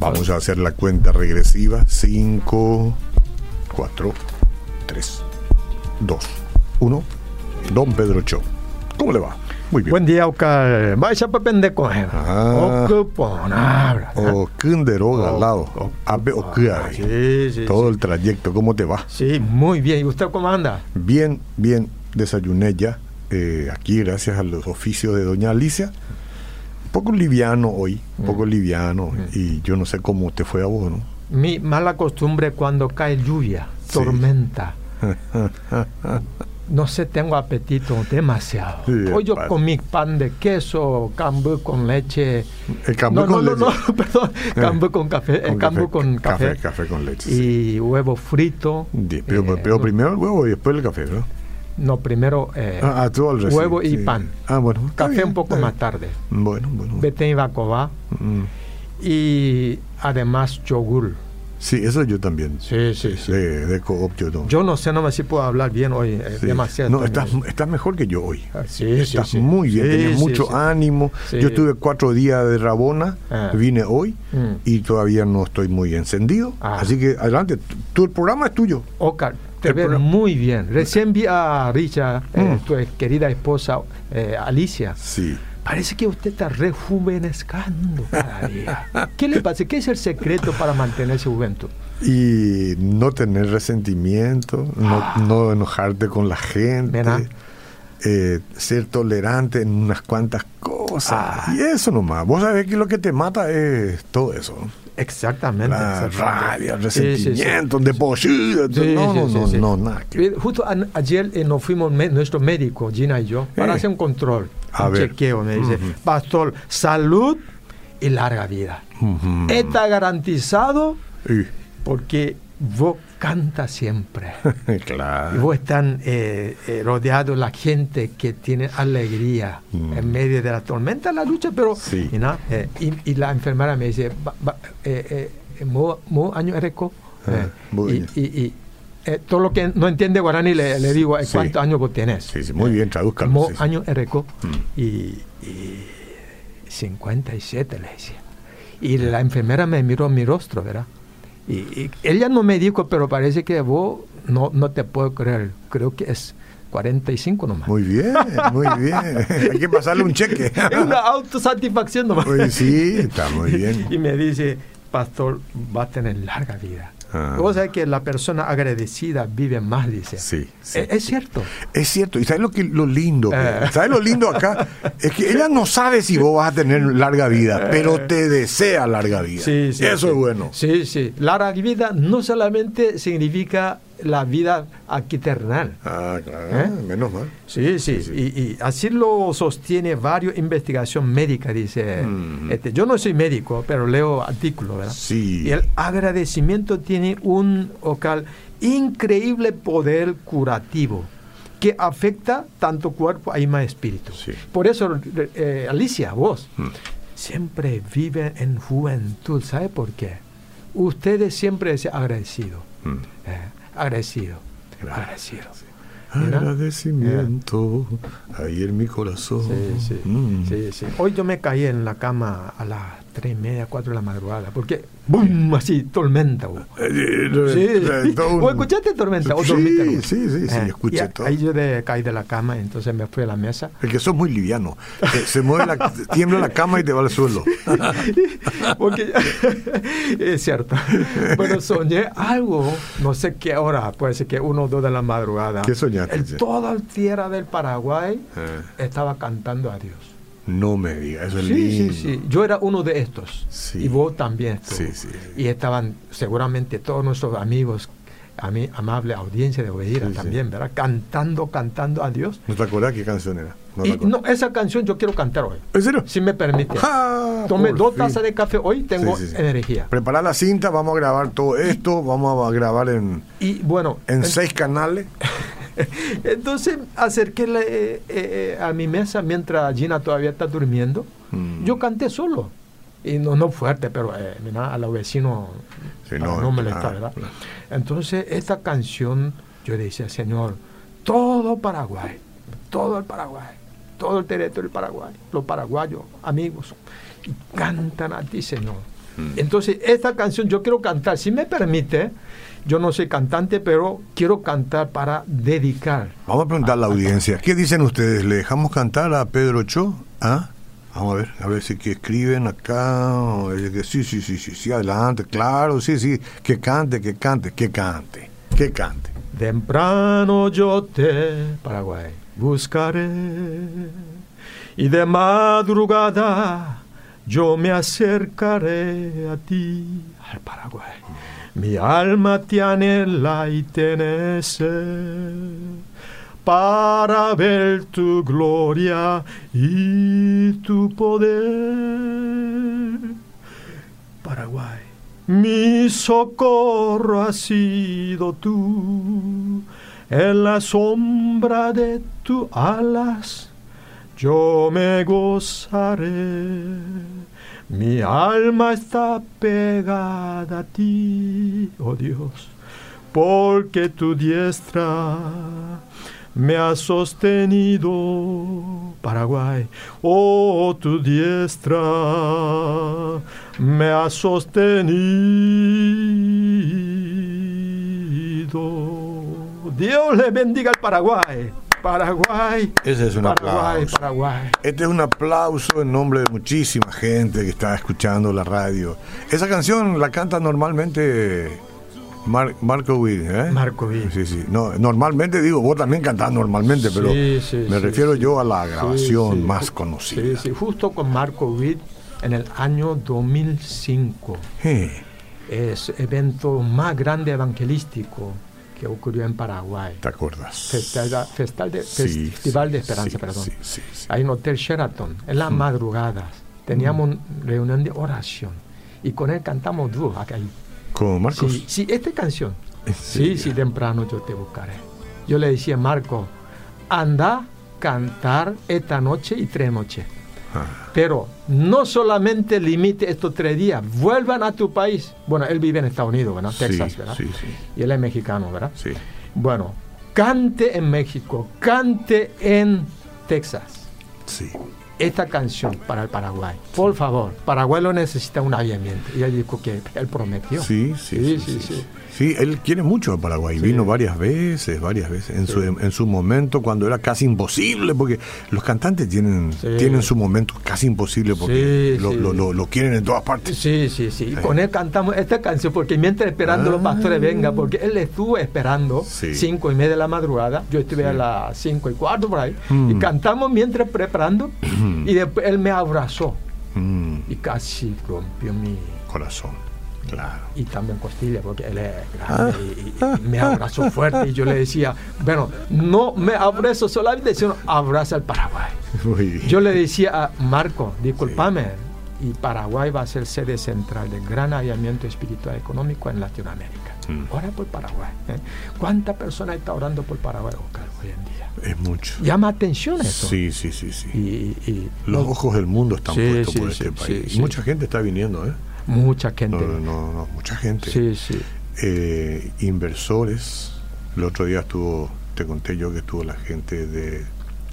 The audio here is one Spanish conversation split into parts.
Vamos a hacer la cuenta regresiva. 5, 4, 3, 2, 1. Don Pedro Cho. ¿Cómo le va? Muy bien. Buen día, Oscar. Vaya para pendejo. Ah. Ocuponabra. O Kunderoga al lado. o. Sí, sí, Todo el trayecto, ¿cómo te va? Sí, muy bien. ¿Y usted cómo anda? Bien, bien. Desayuné ya. Eh, aquí, gracias a los oficios de Doña Alicia. Un poco liviano hoy. Un poco Mm. liviano. Y yo no sé cómo te fue a vos, ¿no? Mi mala costumbre cuando cae lluvia, Sí. tormenta. No sé, tengo apetito demasiado. Sí, Hoy yo pasa. comí pan de queso, cambú con leche. El cambú no, con no, no, leche. no, perdón, cambú con café, eh, Con cambú con café, Café, café con leche. sí. y huevo frito. Di- Pero, eh, pero no- primero el huevo y después el café, ¿no? No, primero eh, Ah, ah, tú al recién, huevo y sí. pan. Ah, bueno. Café bien, un poco más tarde. Bueno, bueno. Betén y bacobá. Mm. Y además yogur. Sí, eso yo también. Sí, sí, sí. De, de yo no. Yo no sé, no me si puedo hablar bien hoy. eh, Sí. demasiado. No, estás, estás mejor que yo hoy. Ah, sí, Estás sí. muy bien, sí, mucho ánimo. Yo tuve cuatro días de Rabona, Ah. vine hoy Mm. y todavía no estoy muy encendido. Ah. Así que adelante, tu, el programa es tuyo. Oscar, te programa- muy bien. Recién vi a Richa, eh, Mm. tu querida esposa eh, Alicia. Sí. Parece que usted está rejuvenezcando cada día. ¿Qué le pasa? ¿Qué es el secreto para mantenerse juventud? Y no tener resentimiento, no, no enojarte con la gente, Ah. Eh, ser tolerante en unas cuantas cosas. Ah. Y eso nomás. Vos sabés que lo que te mata es todo eso. Exactamente. La exactamente. rabia, el resentimiento, no, no, no, nada. que- Justo ayer eh, nos fuimos, me- nuestro médico, Gina y yo, para Eh. hacer un control, A un ver. chequeo. Me dice. Pastor, salud y larga vida. Está garantizado porque vos canta siempre. Y claro. vos están eh, eh, rodeado de la gente que tiene alegría Mm. en medio de la tormenta, la lucha, pero Sí. y, eh, y, y la enfermera me dice, "Ba- ba- eh, eh, mo, año ereco, Ah, muy y, bien. y- y, todo lo que no entiende guaraní le, le digo, Sí. ¿cuántos años vos tenés? Sí, sí, muy bien, tradúzcalo. Mo año ereco Mm. y, y 57 le decía. Y la enfermera me miró mi rostro, ¿verdad? Y, y ella no me dijo, pero parece que vos no, no te puedo creer. Creo que es 45 nomás. Muy bien, muy bien. Hay que pasarle un cheque. es una autosatisfacción nomás. Pues sí, está muy bien. y me dice, pastor, va a tener larga vida. Ah. Vos sabés que la persona agradecida vive más, dice. Sí, sí. Es, es cierto. Es cierto, y ¿sabes lo, que, lo lindo? Eh. ¿Sabes lo lindo acá? Es que ella no sabe si vos vas a tener larga vida, pero te desea larga vida. Sí, sí, Eso es bueno. Sí, sí. Larga vida no solamente significa la vida aquí terrenal. Ah, claro, ¿Eh? menos mal. Sí, sí, Sí, sí. Y, y así lo sostiene varios investigación médica, dice. Mm. este, yo no soy médico, pero leo artículos, ¿verdad? Sí. Y el agradecimiento tiene un increíble poder curativo que afecta tanto cuerpo, alma espíritu. Sí. Por eso, eh, Alicia, vos, Mm. siempre viven en juventud. ¿Sabe por qué? Ustedes siempre es agradecido. Mm. eh, agradecido. Agradecido. Agradecimiento ahí en mi corazón. Sí, sí, Mm. sí, sí. Hoy yo me caí en la cama a las tres y media, cuatro de la madrugada, porque ¡bum! así, tormenta. Eh, eh, Sí. eh, un- ¿O escuchaste tormenta? ¿O Sí, dormiste sí, sí, sí, Eh, escuché y todo. Ahí yo de, caí de la cama, entonces me fui a la mesa. Es que sos muy liviano. Se, se mueve la, tiembla la cama y te va al suelo. Porque es cierto. Bueno, soñé algo, no sé qué hora, puede ser que uno o dos de la madrugada. ¿Qué soñaste? El, toda la tierra del Paraguay Eh, estaba cantando a Dios. No me digas, eso es Sí, lindo. sí, sí. Yo era uno de estos. Sí. Y vos también. Sí, sí. Y estaban seguramente todos nuestros amigos, a mi amable audiencia de Obeira también, ¿verdad? Cantando, cantando a Dios. ¿No te acordás qué canción era? No y esa canción yo quiero cantar hoy, ¿En serio? si me permite. Ah, Tomé dos fin. tazas de café hoy, tengo Sí, sí, sí. energía. Prepara la cinta, vamos a grabar todo esto, vamos a grabar en, Y bueno, en en- seis canales. entonces acerqué eh, eh, a mi mesa mientras Gina todavía está durmiendo. Mm. Yo canté solo. Y no, no fuerte, pero eh, mira, a los vecinos Sí, para no, no, molestar, claro, ¿verdad? claro. Entonces, esta canción, yo decía, Señor, todo Paraguay, todo el Paraguay, todo el territorio del Paraguay, los paraguayos, amigos, y cantan a ti, Señor. Mm. Entonces, esta canción yo quiero cantar, si me permite, yo no soy cantante, pero quiero cantar para dedicar. Vamos a preguntar a la audiencia, ¿qué dicen ustedes? ¿Le dejamos cantar a Pedro Cho? ¿Ah? Vamos a ver, a ver si que escriben acá. Sí, sí, sí, sí, sí, adelante, claro, sí, sí, que cante, que cante, que cante, que cante. Temprano yo te, Paraguay, buscaré y de madrugada yo me acercaré a ti, al Paraguay. Mi alma te anhela y te para ver tu gloria y tu poder. Paraguay, mi socorro ha sido tú, en la sombra de tus alas yo me gozaré. Mi alma está pegada a ti, oh Dios, porque tu diestra me ha sostenido, Paraguay, oh tu diestra me ha sostenido. Dios le bendiga al Paraguay. Paraguay. Ese es un aplauso. Este es un aplauso en nombre de muchísima gente que está escuchando la radio. Esa canción la canta normalmente Marco Witt, ¿eh? Marco Witt. Sí, sí. No, normalmente digo, vos también cantás normalmente, pero me refiero yo a la grabación más conocida. Sí, sí, justo con Marco Witt en el año 2005. Es evento más grande evangelístico que ocurrió en Paraguay. ¿Te acuerdas? Festival de, Festival de Esperanza, perdón. Hay un hotel Sheraton, en las mm. madrugadas. Teníamos mm. reunión de oración. Y con él cantamos dúo acá. ¿Con Marcos? Sí, sí, esta canción. Sí, sí, temprano yo te buscaré. Yo le decía a Marco, anda cantar esta noche y tres noches. Ah. Pero no solamente limite estos tres días, vuelvan a tu país. Bueno, él vive en Estados Unidos, ¿verdad? Texas, ¿verdad? Sí, sí. Y él es mexicano, ¿verdad? Sí. Bueno, cante en México, cante en Texas. Sí. Esta canción para el Paraguay. Por favor, Paraguay lo necesita un avivamiento. Y él dijo que él prometió. sí, sí. sí, sí Sí, él quiere mucho a Paraguay. Vino varias veces, varias veces. En, su, en su momento, cuando era casi imposible, porque los cantantes tienen, tienen su momento casi imposible porque lo, lo, lo, quieren en todas partes. Sí, sí, sí. con él cantamos esta canción porque mientras esperando los pastores vengan, porque él estuvo esperando cinco y media de la madrugada. Yo estuve a las cinco y cuarto por ahí. Y mm. cantamos mientras preparando. y después él me abrazó. Mm. Y casi rompió mi corazón. Y también Costilla, porque él es grande y, me abrazó fuerte. Y yo le decía, bueno, no me abrazo solamente, sino abraza al Paraguay. Yo le decía a Marco, discúlpame, y Paraguay va a ser sede central del gran avivamiento espiritual económico en Latinoamérica. Mm. Ora por Paraguay. ¿eh? ¿Cuánta persona está orando por Paraguay hoy en día? Es mucho. Llama atención eso. Sí, sí, sí. sí. Y, los ojos del mundo están puestos por este país. y mucha gente está viniendo, ¿eh? Mucha gente. No, no, no, mucha gente. Sí, sí. Eh, inversores. El otro día estuvo, te conté yo que estuvo la gente de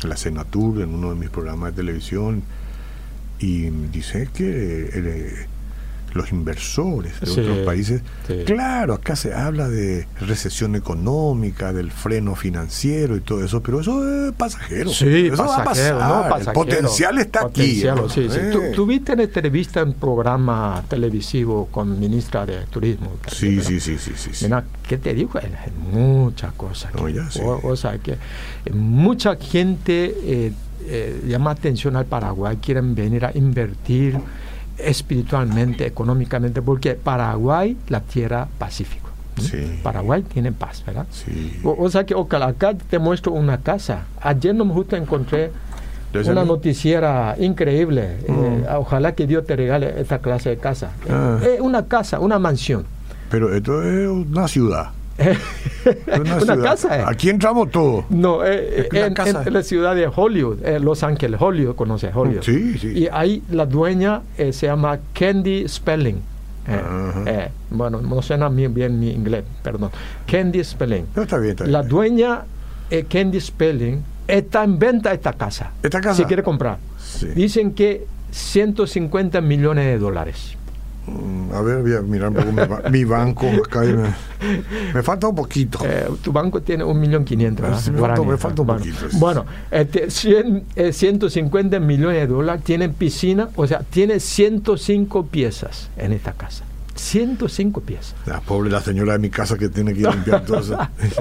la Senatur en uno de mis programas de televisión y dice que eh, los inversores de otros países. Claro, acá se habla de recesión económica, del freno financiero y todo eso, pero eso es pasajero. Sí, eso pasajero, va a pasar. El potencial está aquí. Sí. ¿Tú, ¿Tuviste en entrevista en programa televisivo con ministra de Turismo? Sí, sí, sí, sí, sí, Mira, ¿qué te dijo? Muchas cosas. o, sea, que mucha gente eh, eh, llama atención al Paraguay, quieren venir a invertir espiritualmente, económicamente, porque Paraguay, la tierra pacífico. Paraguay tiene paz, ¿verdad? O, sea que ojalá, acá te muestro una casa. Ayer no me justo encontré una noticiera increíble. Eh, mm. ojalá que Dios te regale esta clase de casa. Ah. Es una casa, una mansión. Pero esto es una ciudad. Una, casa. Eh. Aquí entramos todos. No, eh, en, la ciudad de Hollywood, eh, Los Ángeles, Hollywood, conoce Hollywood. Sí, sí. Y ahí la dueña se llama Candy Spelling. bueno, no suena bien, mi inglés, perdón. Candy Spelling. está bien, La dueña, Candy Spelling, Está en venta esta casa. ¿Esta casa? Si quiere comprar. Sí. Dicen que 150 millones de dólares. A ver, voy a mirar un poco mi, mi banco acá. me, me falta un poquito. Eh, tu banco tiene un millón quinientos. me me falta un poquito. Bueno, este, 100, eh, 150 millones de dólares. Tienen piscina, o sea, tiene 105 piezas en esta casa. 105 piezas. La pobre la señora de mi casa que tiene que limpiar todo eso.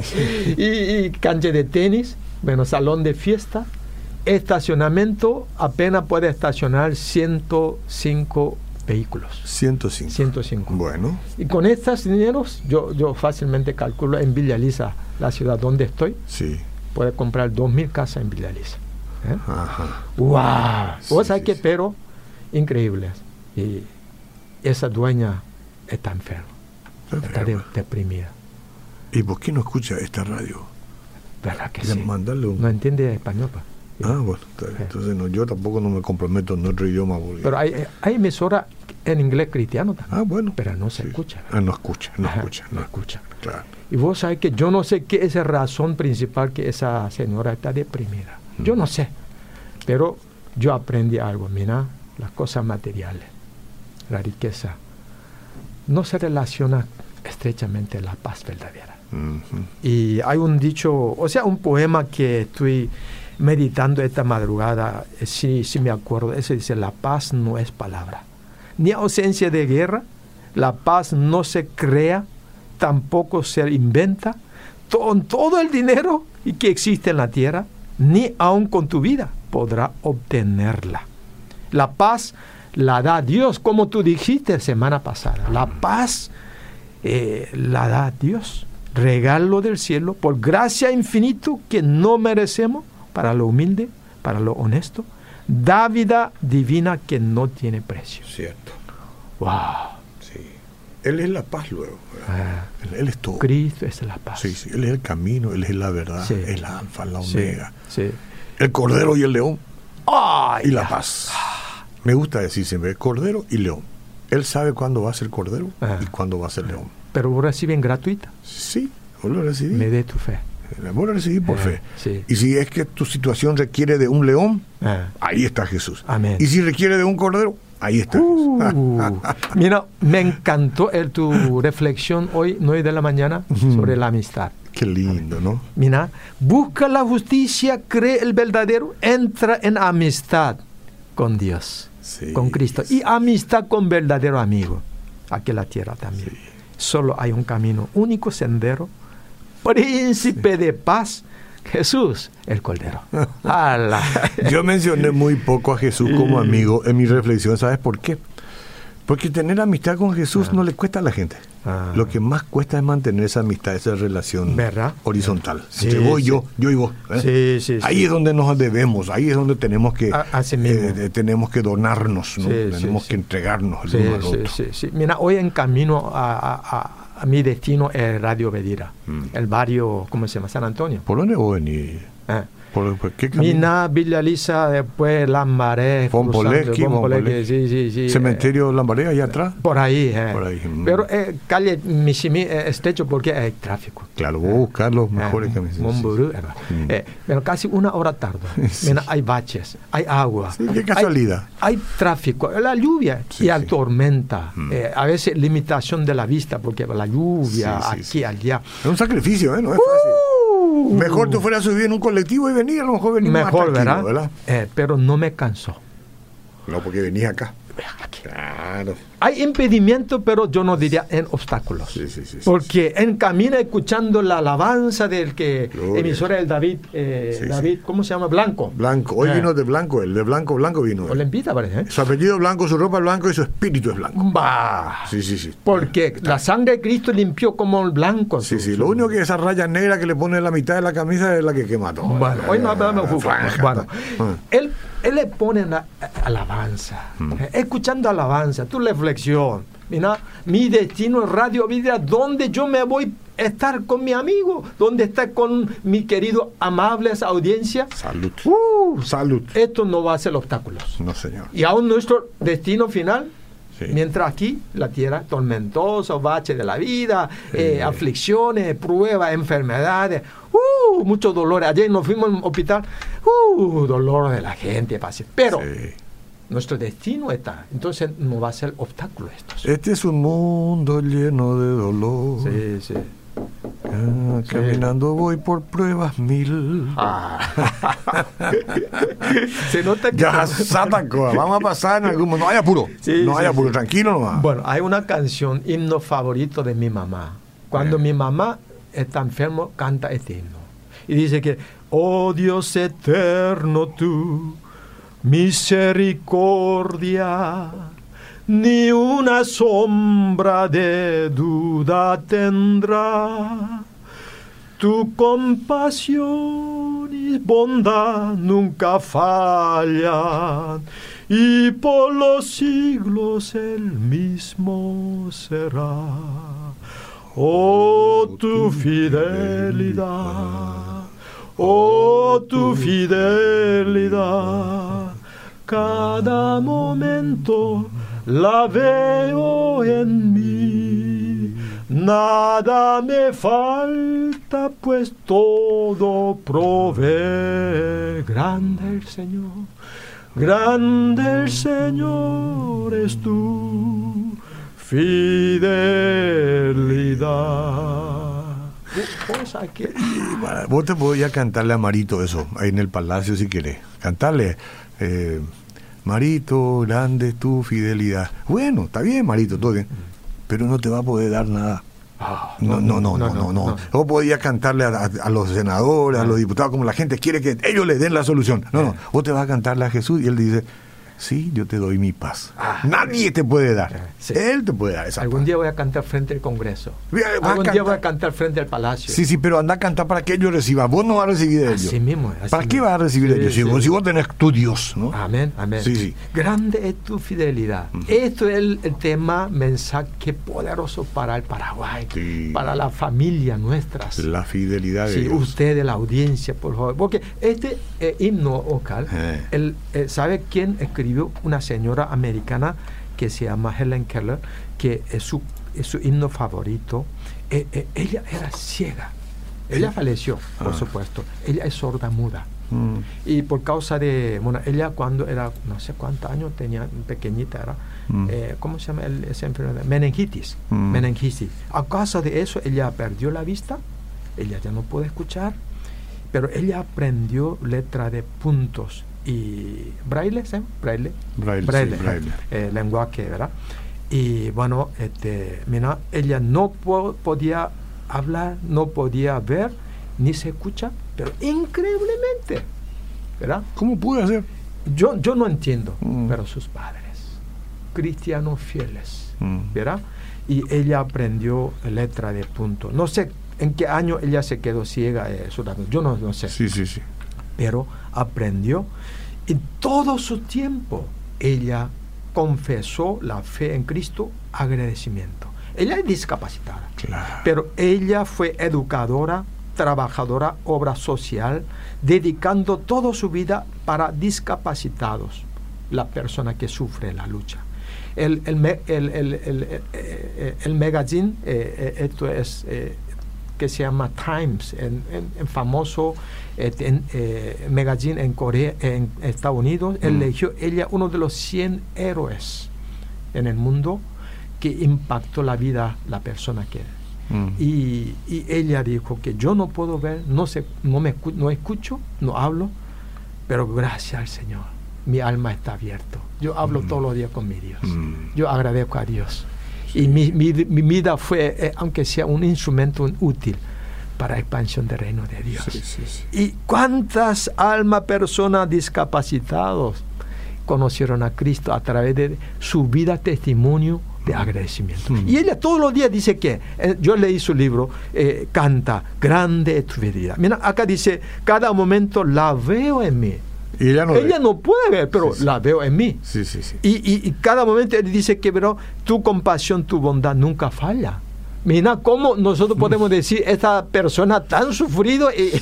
y, y cancha de tenis, bueno, salón de fiesta, estacionamiento, apenas puede estacionar 105 vehículos. 105. 105. Bueno, Y con estos dineros, yo, yo fácilmente calculo en Villa Lisa, la ciudad donde estoy, sí. puede comprar 2.000 casas en Villa Lisa. ¿eh? Ajá. ¡Wow! Sí, sabés sí, que, pero, increíble. Y esa dueña está enferma, está de- deprimida. ¿Y por qué no escucha esta radio? ¿Verdad que sí? Mandarle un... No entiende español. pa. Ah, bueno, entonces no, yo tampoco no me comprometo en otro idioma. Porque... Pero hay, hay emisora en inglés cristiano también. ah, bueno. Pero no se Sí. escucha. Ah, no escucha, no Ajá, escucha. no No escucha. Claro. Y vos sabés que yo no sé qué es la razón principal que esa señora está deprimida. Yo Mm. no sé. Pero yo aprendí algo. Mira, las cosas materiales, la riqueza, no se relaciona estrechamente la paz verdadera. Y hay un dicho, o sea, un poema que estoy meditando esta madrugada, eh, sí, sí me acuerdo, ese dice, la paz no es palabra, ni ausencia de guerra, la paz no se crea, tampoco se inventa, con todo el dinero que existe en la tierra, ni aun con tu vida podrá obtenerla. La paz la da Dios, como tú dijiste semana pasada. La paz eh, la da Dios, regalo del cielo, por gracia infinito que no merecemos, para lo humilde, para lo honesto, da vida divina que no tiene precio. Cierto. ¡Wow! Sí. Él es la paz luego. Ah, Él, él es todo. Cristo es la paz. Sí, sí. Él es el camino, Él es la verdad, Sí. es la alfa, la omega. sí. El cordero y el león ¡Ay! y la paz. Me gusta decir siempre, cordero y león. Él sabe cuándo va a ser cordero Ah. y cuándo va a ser león. Pero vos reciben gratuita. Sí, vos lo recibí. Me dé tu fe. Vos lo recibí por Ah, fe. sí. Y si es que tu situación requiere de un león, Ah. ahí está Jesús. Amén. Y si requiere de un cordero, ahí está Uh, Jesús. mira, me encantó el, tu reflexión hoy, 9 de la mañana, sobre la amistad. Qué lindo, ¿no? Mira, busca la justicia, cree el verdadero, entra en amistad con Dios, Sí, con Cristo, y amistad con verdadero amigo, aquí en la tierra también. Solo hay un camino, único sendero, príncipe de paz, Jesús, el Cordero. Yo mencioné muy poco a Jesús como amigo en mi reflexión. ¿Sabes por qué? Porque tener amistad con Jesús no le cuesta a la gente. Ah. Lo que más cuesta es mantener esa amistad, esa relación ¿Verdad? horizontal. Sí, Entre vos y sí. yo, yo y vos. ¿eh? Sí, sí, Ahí es donde nos debemos, ahí es donde tenemos que, A- así mismo. eh, tenemos que donarnos, tenemos que entregarnos el Sí, uno al otro. sí, sí. Mira, hoy en camino a, a- a- a mi destino es Radio Bedira, Mm. el barrio, ¿cómo se llama? San Antonio. ¿Por dónde vos venís? Eh. ¿Por, por qué Villa Lisa, después Lambaré. Pompolequi, sí, sí, sí. Cementerio Lambaré, allá atrás. eh, por ahí, eh. Por ahí, mm. Pero eh, calle Mishimi eh, estrecho porque hay tráfico. Claro, voy a buscar los mejores Eh, caminos. Momburú, eh, Mm. eh, pero casi una hora tarde. Mira, hay baches, hay agua. Qué casualidad. Hay, tráfico, la lluvia y la tormenta. Mm. eh, a veces limitación de la vista porque la lluvia aquí, allá. Es un sacrificio, ¿eh? No es fácil. Uh, Mejor tú fueras a subir en un colectivo y venir, a lo mejor venir más Mejor, tranquilo, ¿verdad? Eh, pero no me cansó. No, porque venís acá. Claro. Hay impedimento, pero yo no diría en obstáculos. Sí, sí, sí, Porque en camino escuchando la alabanza del que Gloria. emisora del David, eh, David, ¿cómo se llama? Blanco. Blanco. Hoy Eh. vino de blanco, él. De blanco, blanco vino. Olimpita parece, ¿eh? Su apellido es blanco, su ropa es blanco y su espíritu es blanco. Bah. Sí, sí, sí. Porque la sangre de Cristo limpió como el blanco. Sí, su- sí. su- Lo único que esa raya negra que le pone en la mitad de la camisa es la que quema todo. Bueno, hoy no hablamos de. Bueno, Ah. él, él le pone la alabanza, Mm. eh, escuchando alabanza, tu reflexión. Mira, mi destino es Radio Vida, donde yo me voy a estar con mi amigo, donde está con mi querido amables audiencia. Salud. Uh, Salud. esto no va a ser obstáculos. No, señor. Y aún nuestro destino final, Sí. mientras aquí la tierra tormentosa, bache de la vida, Sí. eh, aflicciones, pruebas, enfermedades. ¡Uh! mucho dolor. Ayer nos fuimos al hospital, uh, dolor de la gente, pero nuestro destino está. Entonces no va a ser obstáculo esto. Este es un mundo lleno de dolor. Sí, sí. Ah, caminando voy por pruebas mil. Ah. Se nota que. Ya, vamos a pasar en algún momento. No hay apuro. no hay apuro, tranquilo nomás. Bueno, hay una canción, himno favorito de mi mamá. Cuando mi mamá está enfermo, canta este himno. Y dice que, oh Dios eterno tú, misericordia ni una sombra de duda tendrá. Tu compasión y bondad nunca fallan, y por los siglos el mismo será. Oh, tu fidelidad, oh, tu fidelidad, cada momento la veo en mí. Nada me falta, pues todo provee. Grande el Señor, grande el Señor es tu fidelidad. Vos te podías cantarle a Marito eso, ahí en el palacio si querés. Cantarle. Eh, Marito, grande tu fidelidad. Bueno, está bien, Marito, todo bien. Pero no te va a poder dar nada. Ah, no, no, no, no, no, no. Vos podías cantarle a, los senadores, a los ah. diputados, como la gente quiere que ellos le den la solución. No, no. Eh. Vos te vas a cantarle a Jesús y él dice, sí, yo te doy mi paz. Ah. Nadie te puede dar. Él te puede dar esa Algún día voy a cantar frente al Congreso. Algún día voy a cantar frente al Palacio. Sí, sí, pero anda a cantar para que ellos reciban. Vos no vas a recibir de ellos. Así mismo. ¿Para qué vas a recibir de ellos? Si, vos, tenés tu Dios, ¿no? Amén, amén. Sí, sí. Grande es tu fidelidad. Esto es el, tema, mensaje poderoso para el Paraguay, para la familia nuestra. La fidelidad de sí, Dios. usted, la audiencia, por favor. Porque este eh, himno vocal, eh. eh. ¿sabe quién escribió? Una señora americana que se llama Helen Keller, que es su, su himno favorito. Eh, eh, ella era ciega. Ella falleció, por ah. supuesto. Ella es sorda muda. Mm. Y por causa de, bueno, ella cuando era, no sé cuántos años tenía, pequeñita era, mm. eh, ¿cómo se llama el, esa enfermedad? Meningitis. Mm. Meningitis. A causa de eso, ella perdió la vista, ella ya no puede escuchar, pero ella aprendió letra de puntos y braille, ¿sí? braille, braille, braille, eh, lenguaje, ¿verdad? Y bueno, este, mira, ella no podía hablar, no podía ver, ni se escucha, pero increíblemente, ¿verdad? ¿Cómo puede hacer? Yo, yo no entiendo, mm. pero sus padres, cristianos fieles, mm. ¿verdad? Y ella aprendió letra de punto. No sé en qué año ella se quedó ciega, eh, yo no, no sé. Sí, sí, sí pero aprendió. En todo su tiempo ella confesó la fe en Cristo, agradecimiento. Ella es discapacitada, pero ella fue educadora, trabajadora, obra social, dedicando toda su vida para discapacitados, la persona que sufre la lucha. El, el, el, el eh, magazine, eh, eh, esto es que se llama Times, en, famoso eh, eh, magazine en Corea, en Estados Unidos, mm. eligió ella uno de los 100 héroes en el mundo que impactó la vida la persona que mm. y, y, ella dijo que yo no puedo ver, no, sé, no, me, no escucho, no hablo, pero gracias al Señor, mi alma está abierta. Yo hablo mm. todos los días con mi Dios. Yo agradezco a Dios. Y mi, mi, vida fue, eh, aunque sea un instrumento útil para la expansión del reino de Dios. ¿Y cuántas almas, personas discapacitados conocieron a Cristo a través de su vida testimonio de agradecimiento? Mm. Y ella todos los días dice que, eh, yo leí su libro, eh, canta, grande es tu vida. Mira, acá dice, cada momento la veo en mí ella no, puede ver, pero la veo en mí. Sí, sí, sí. Y, y, cada momento él dice que, pero tu compasión, tu bondad nunca falla. Mira cómo nosotros podemos decir, esta persona tan sufrido y,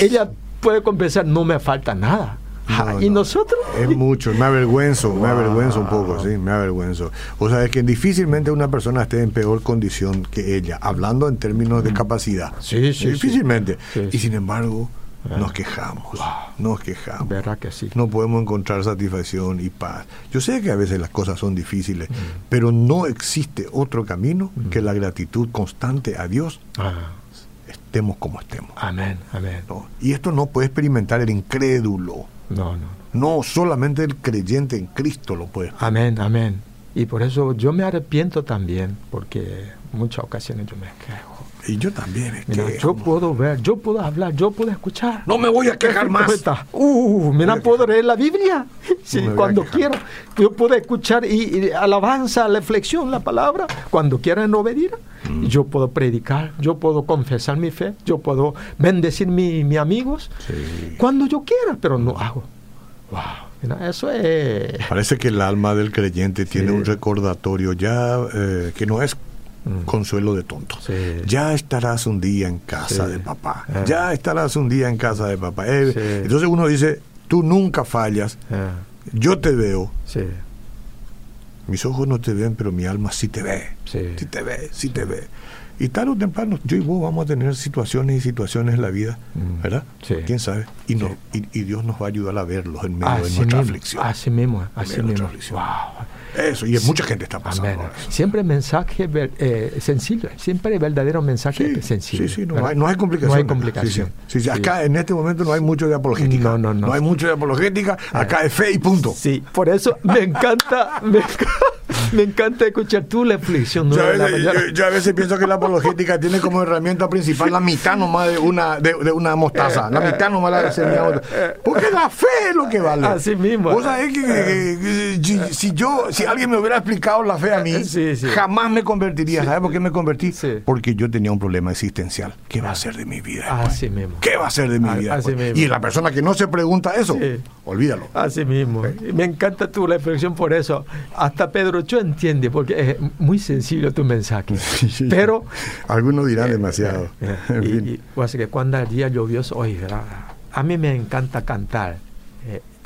ella puede compensar, no me falta nada. Ah, y nosotros. Es mucho, me avergüenzo, me avergüenzo un poco, sí, me avergüenzo. O sea, es que difícilmente una persona esté en peor condición que ella, hablando en términos de capacidad. Sí, sí. Difícilmente. Sí, Y sin embargo, nos quejamos, nos quejamos. Verdad que sí. No podemos encontrar satisfacción y paz. Yo sé que a veces las cosas son difíciles, pero no existe otro camino que la gratitud constante a Dios, Ah, estemos como estemos. amén, amén. ¿no? Y esto no puede experimentar el incrédulo. No, no. No, solamente el creyente en Cristo lo puede. Amén, amén. Y por eso yo me arrepiento también, porque muchas ocasiones yo me quejo. Y yo también. es Mira, que, yo puedo ver, yo puedo hablar, yo puedo escuchar. no me voy a quejar más. Está. Uh, mira, puedo leer la Biblia. Sí, cuando quiero. Yo puedo escuchar y, y alabanza, reflexión, la palabra. Cuando quiera en obediencia. Mm. Yo puedo predicar, yo puedo confesar mi fe, yo puedo bendecir mi- mis amigos. Sí. Cuando yo quiera, pero no hago. Wow, mira, eso es. Parece que el alma del creyente tiene un recordatorio ya eh, que no es Mm. consuelo de tonto. Sí. Ya estarás un día en casa Sí. de papá. Ah. Ya estarás un día en casa de papá. Eh, Sí. Entonces uno dice, tú nunca fallas, Ah, yo te veo. sí, Mis ojos no te ven, pero mi alma sí te ve. sí. Te ve, sí te ve. Y tarde o temprano, yo y vos vamos a tener situaciones y situaciones en la vida, Mm. ¿verdad? Sí. ¿Quién sabe? Y, no- y, y Dios nos va a ayudar a verlos en medio de nuestra mismo, aflicción. así mismo, así mismo. Wow. Eso, y mucha gente está pasando Amén. Siempre mensaje eh, sencillo, siempre verdadero mensaje Sí, sencillo. sí, sí, no hay, no hay complicación. No hay complicación. Sí, sí. Sí, acá en este momento no hay mucho de apologética. No, no, no. hay mucho de apologética, acá es fe y punto. Sí, por eso me encanta, me, me encanta escuchar tu la mañana. yo- yo a veces pienso que la apologética tiene como herramienta principal la mitad nomás de una, de, de una mostaza. La mitad nomás la de de mostaza. Porque la fe es lo que vale. Así mismo. Vos sabés que, que- que- que- si yo, si alguien me hubiera explicado la fe a mí, Sí, sí. jamás me convertiría. ¿Sabes por qué me convertí? Porque yo tenía un problema existencial. ¿Qué va a ser de mi vida? Así mismo. ¿Qué va a ser de mi vida? así después? mismo. Y la persona que no se pregunta eso, olvídalo. Así mismo. Y Me encanta tu reflexión por eso. Hasta Pedro yo entiende, porque es muy sencillo tu mensaje. Pero Algunos dirán demasiado. Eh, En y, fin. y, pues, que cuando el día lluvioso, oye, ¿verdad? a mí me encanta cantar.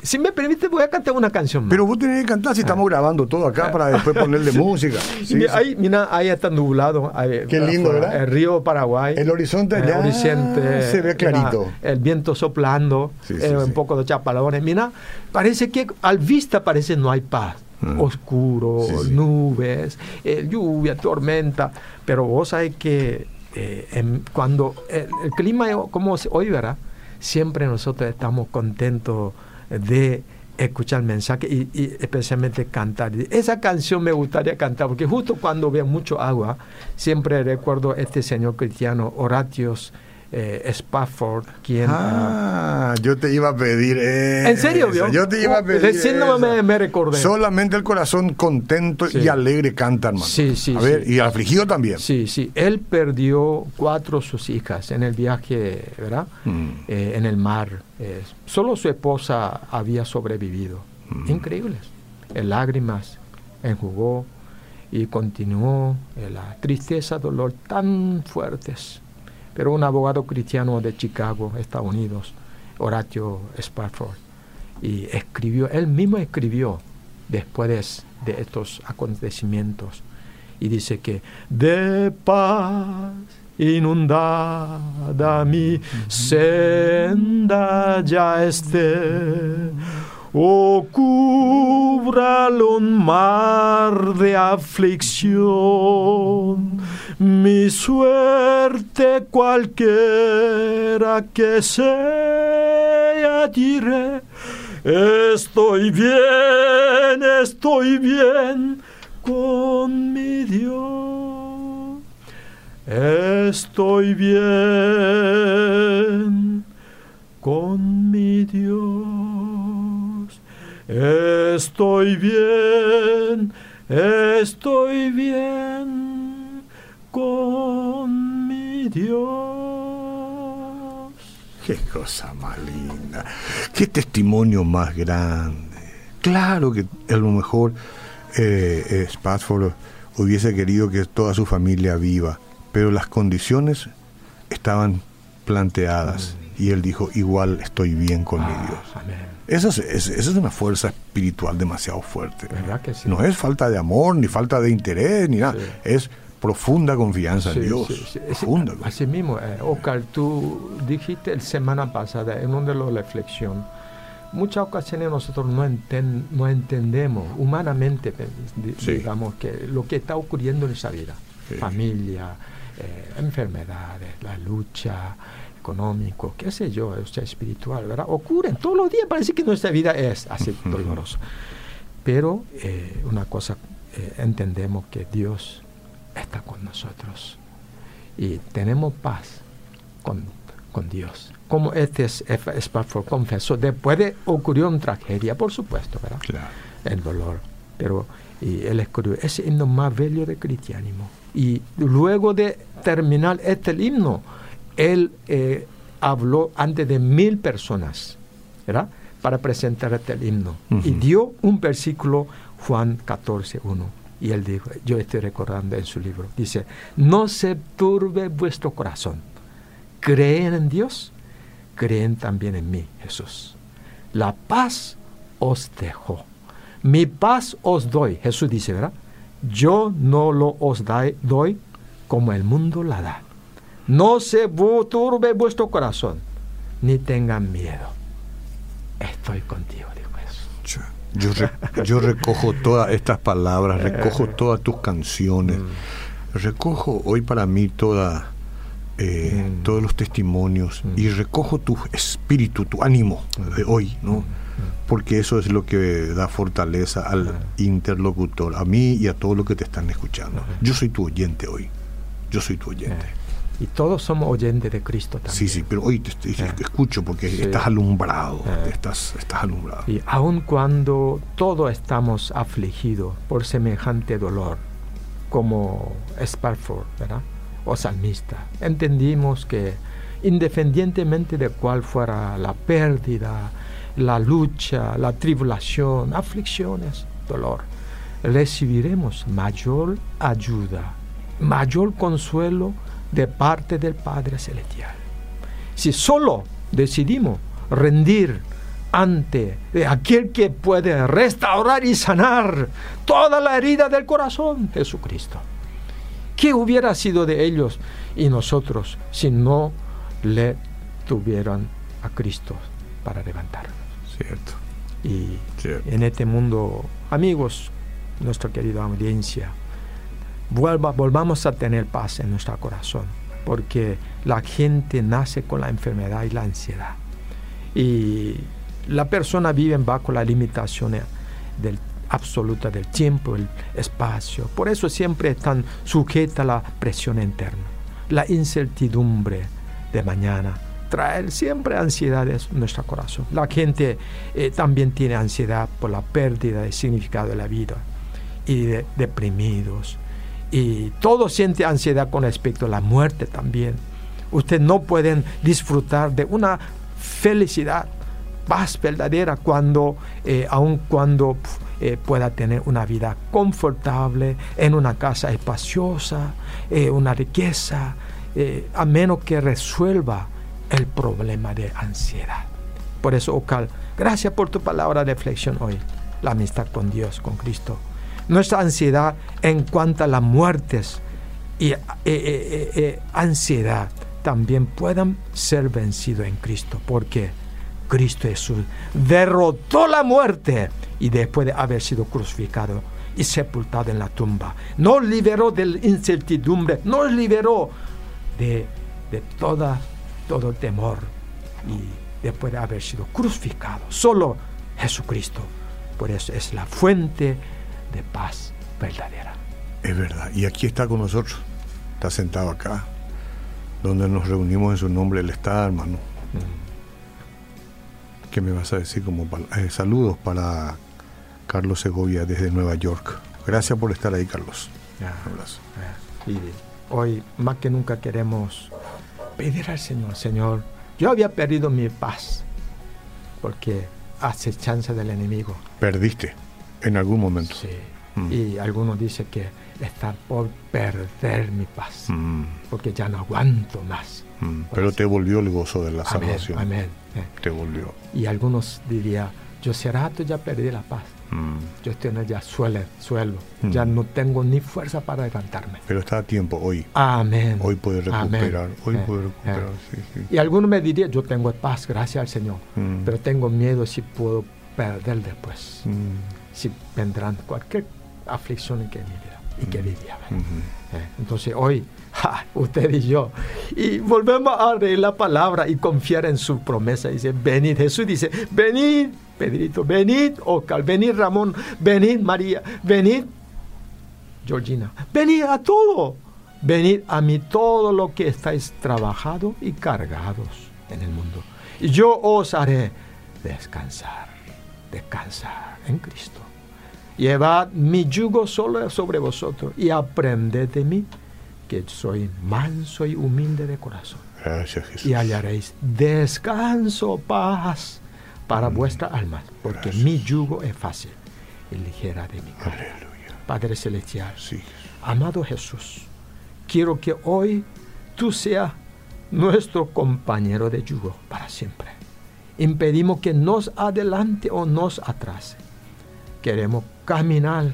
Si me permite, voy a cantar una canción más. Pero vos tenés que cantar si estamos grabando todo acá para después ponerle música. Sí, sí. Ahí, mira, ahí está nublado. ahí, Qué lindo, afuera, ¿verdad? El río Paraguay. El horizonte El allá horizonte, se ve clarito. mira, el viento soplando, Sí, eh, un poco de chapalones. Mira, parece que al vista parece no hay paz. Mm. Oscuro, nubes, eh, lluvia, tormenta. Pero vos sabés que eh, en- cuando el, el clima como hoy, ¿verdad? Siempre nosotros estamos contentos de escuchar mensajes y, y especialmente cantar. Esa canción me gustaría cantar porque justo cuando veo mucho agua, siempre recuerdo este señor cristiano, Horatius eh, Spafford, quien... ah, Ah, yo te iba a pedir eso. ¿En serio, vio? Yo te iba a Uh, pedir eso. me- me recordé. Solamente el corazón contento Sí. y alegre canta, hermano. Sí, sí, A ver, sí. y afligido también. Sí, sí. Él perdió cuatro de sus hijas en el viaje, ¿verdad? Mm. Eh, en el mar. Eh, solo su esposa había sobrevivido. Mm. Increíbles. En lágrimas enjugó y continuó eh, la tristeza, dolor tan fuertes. Pero un abogado cristiano de Chicago, Estados Unidos, Horatio Spafford, y escribió, él mismo escribió después de, de estos acontecimientos, y dice que de paz inundada mi senda ya esté, o cúbralo un mar de aflicción, mi suerte cualquiera que sea diré, estoy bien, estoy bien con mi Dios. Estoy bien con mi Dios. Estoy bien, estoy bien con mi Dios. Qué cosa más linda. Qué testimonio más grande. Claro que a lo mejor eh, eh, Spafford hubiese querido que toda su familia viva, pero las condiciones estaban planteadas y él dijo, igual estoy bien con mi Ah, Dios. amén. Esa es, es- esa es una fuerza espiritual demasiado fuerte. ¿Verdad que sí? No es falta de amor, ni falta de interés, ni nada. Sí. Es profunda confianza Sí, en Dios. sí, Profunda. Así mismo, eh, Oscar, tú dijiste la semana pasada en una de las reflexiones, muchas ocasiones nosotros no, enten- no entendemos humanamente, Sí. digamos, que lo que está ocurriendo en esa vida, familia, eh, enfermedades, la lucha económico, qué sé yo, o sea, espiritual, ¿verdad? Ocurren todos los días, parece que nuestra vida es así dolorosa. Pero eh, una cosa, eh, entendemos que Dios está con nosotros y tenemos paz con, con Dios. Como este es, es, es por confesó, después de ocurrió una tragedia, por supuesto, ¿verdad? Claro. El dolor. Pero y él escribió ese himno más bello de cristianismo. Y luego de terminar este himno, él eh, habló ante de mil personas, ¿verdad? Para presentar este himno. Y dio un versículo, Juan 14, 1. Y él dijo, yo estoy recordando en su libro, dice, no se turbe vuestro corazón. Creen en Dios, creen también en mí, Jesús. La paz os dejo. Mi paz os doy. Jesús dice, ¿verdad? Yo no lo os doy como el mundo la da. No se turbe vuestro corazón, ni tengan miedo. Estoy contigo, dijo Jesús. Yo, yo re- yo recojo todas estas palabras, recojo todas tus canciones, recojo hoy para mí toda, eh, Mm. todos los testimonios Mm. y recojo tu espíritu, tu ánimo de hoy, ¿no? Porque eso es lo que da fortaleza al interlocutor, a mí y a todos los que te están escuchando. Yo soy tu oyente hoy, yo soy tu oyente. Eh, y todos somos oyentes de Cristo también. Sí, sí, pero hoy te, te- Eh. escucho porque Sí. estás alumbrado, Eh. estás, estás alumbrado. Y aun cuando todos estamos afligidos por semejante dolor, como Sparford, ¿verdad? O salmista, entendimos que independientemente de cuál fuera la pérdida, la lucha, la tribulación, aflicciones, dolor, recibiremos mayor ayuda, mayor consuelo de parte del Padre Celestial. Si solo decidimos rendir ante aquel que puede restaurar y sanar toda la herida del corazón, Jesucristo. ¿Qué hubiera sido de ellos y nosotros si no le tuvieran a Cristo para levantarnos? Cierto, Y cierto. en este mundo, amigos, nuestra querida audiencia, vuelva, volvamos a tener paz en nuestro corazón, porque la gente nace con la enfermedad y la ansiedad. Y la persona vive bajo la limitación del, absoluta del tiempo, el espacio. Por eso siempre están sujetas a la presión interna, la incertidumbre de mañana. Traer siempre ansiedad en nuestro corazón. La gente eh, también tiene ansiedad por la pérdida del significado de la vida y de- deprimidos. Y todos sienten ansiedad con respecto a la muerte también. Ustedes no pueden disfrutar de una felicidad, paz verdadera cuando, eh, aun cuando eh, pueda tener una vida confortable, en una casa espaciosa, eh, una riqueza, a menos que resuelva el problema de ansiedad. Por eso, Ocal, gracias por tu palabra de reflexión hoy, la amistad con Dios, con Cristo. Nuestra ansiedad en cuanto a las muertes y eh, eh, eh, ansiedad también puedan ser vencidos en Cristo, porque Cristo Jesús derrotó la muerte y después de haber sido crucificado y sepultado en la tumba, nos liberó de la incertidumbre, nos liberó de, de toda, todo el temor y después de haber sido crucificado. Solo Jesucristo, por eso es la fuente de paz verdadera. Es verdad. Y aquí está con nosotros. Está sentado acá. Donde nos reunimos en su nombre. Él está, hermano. ¿Qué me vas a decir como eh, saludos para Carlos Segovia desde Nueva York? Gracias por estar ahí, Carlos. Un abrazo. Y hoy más que nunca queremos pedir al Señor, Señor, yo había perdido mi paz porque hace chance del enemigo. Perdiste en algún momento. Sí. Mm. Y algunos dicen que está por perder mi paz, Mm, porque ya no aguanto más. mm. Pero te volvió el gozo de la Amén, salvación. amén. eh. Te volvió. Y algunos dirían, yo hace rato ya perdí la paz. Yo estoy en el ya suelo, suelo. Ya no tengo ni fuerza para levantarme. Pero está a tiempo hoy. Amén. Hoy puede Amén. recuperar. Hoy Eh, puede eh. recuperar. Sí, sí. Y algunos me dirían, yo tengo paz, gracias al Señor. Pero tengo miedo si puedo perder después. Mm. Si vendrán cualquier aflicción en que mi vida y que vivía. Ujú. Eh, Entonces hoy, ja, usted y yo, y volvemos a leer la palabra y confiar en su promesa. Dice, venid, Jesús dice, venid, Pedrito, venid, Oscar, venid, Ramón, venid, María, venid, Georgina, venid a todo, venid a mí todo lo que estáis trabajados y cargados en el mundo. Y yo os haré descansar, descansar en Cristo. Llevad mi yugo solo sobre vosotros y aprended de mí, que soy manso y humilde de corazón. Gracias, Jesús. Y hallaréis descanso, paz para vuestra alma, porque mi yugo es fácil y ligera de mi carga. Aleluya. Padre Celestial, Sí. amado Jesús, quiero que hoy tú seas nuestro compañero de yugo para siempre. Impedimos que nos adelante o nos atrase. Queremos caminar.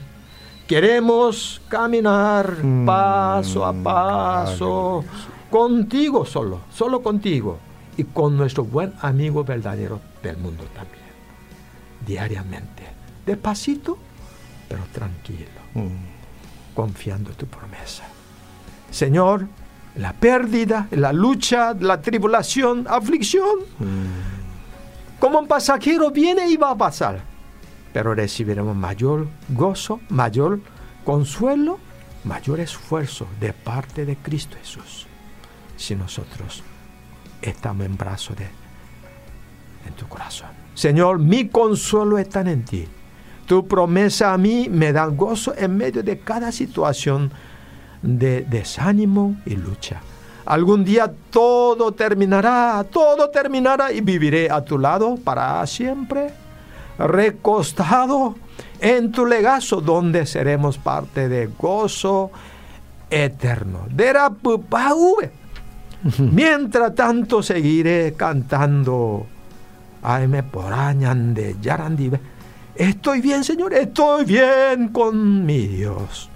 Queremos caminar Mm, paso a paso contigo solo, solo contigo y con nuestro buen amigo verdadero del mundo también. Diariamente, despacito, pero tranquilo Mm. confiando en tu promesa. Señor, la pérdida, la lucha, la tribulación, aflicción, Mm. como un pasajero viene y va a pasar. Pero recibiremos mayor gozo, mayor consuelo, mayor esfuerzo de parte de Cristo Jesús. Si nosotros estamos en brazos de en tu corazón. Señor, mi consuelo está en ti. Tu promesa a mí me da gozo en medio de cada situación de desánimo y lucha. Algún día todo terminará, todo terminará y viviré a tu lado para siempre, recostado en tu legazo, donde seremos parte de gozo eterno. Mientras tanto seguiré cantando. Ay, me porañan de yarandive. Estoy bien, Señor, estoy bien con mi Dios.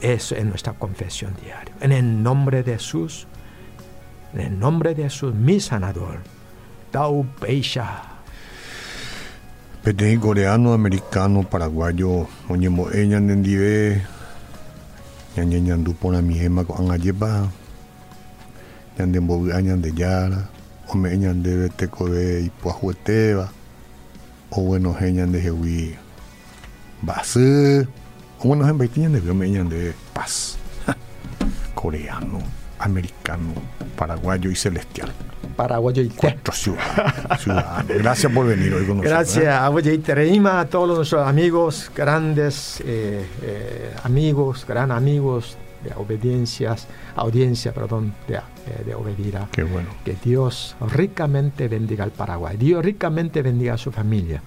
Eso es nuestra confesión diaria. En el nombre de Jesús, en el nombre de Jesús, mi sanador. Tau Peisha. Angayepa, ñande mbovi añande yara, ome eñande vete kobe ipuajueteba, o bueno he ñande jewi base, o bueno he baiti ñande ome ñande paz, coreano, americano, paraguayo y celestial. Paraguayo y. Cuatro ciudadanos. ciudadanos. Gracias por venir hoy con nosotros. ¿eh? Gracias a Oye y Tereima, a todos nuestros amigos, grandes eh, eh, amigos, gran amigos de obediencias, audiencia, perdón, de, eh, de Obedira. Qué bueno. Que Dios ricamente bendiga al Paraguay. Dios ricamente bendiga a su familia.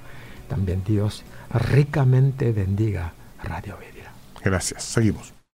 También Dios ricamente bendiga a Radio Obedira. Gracias. Seguimos.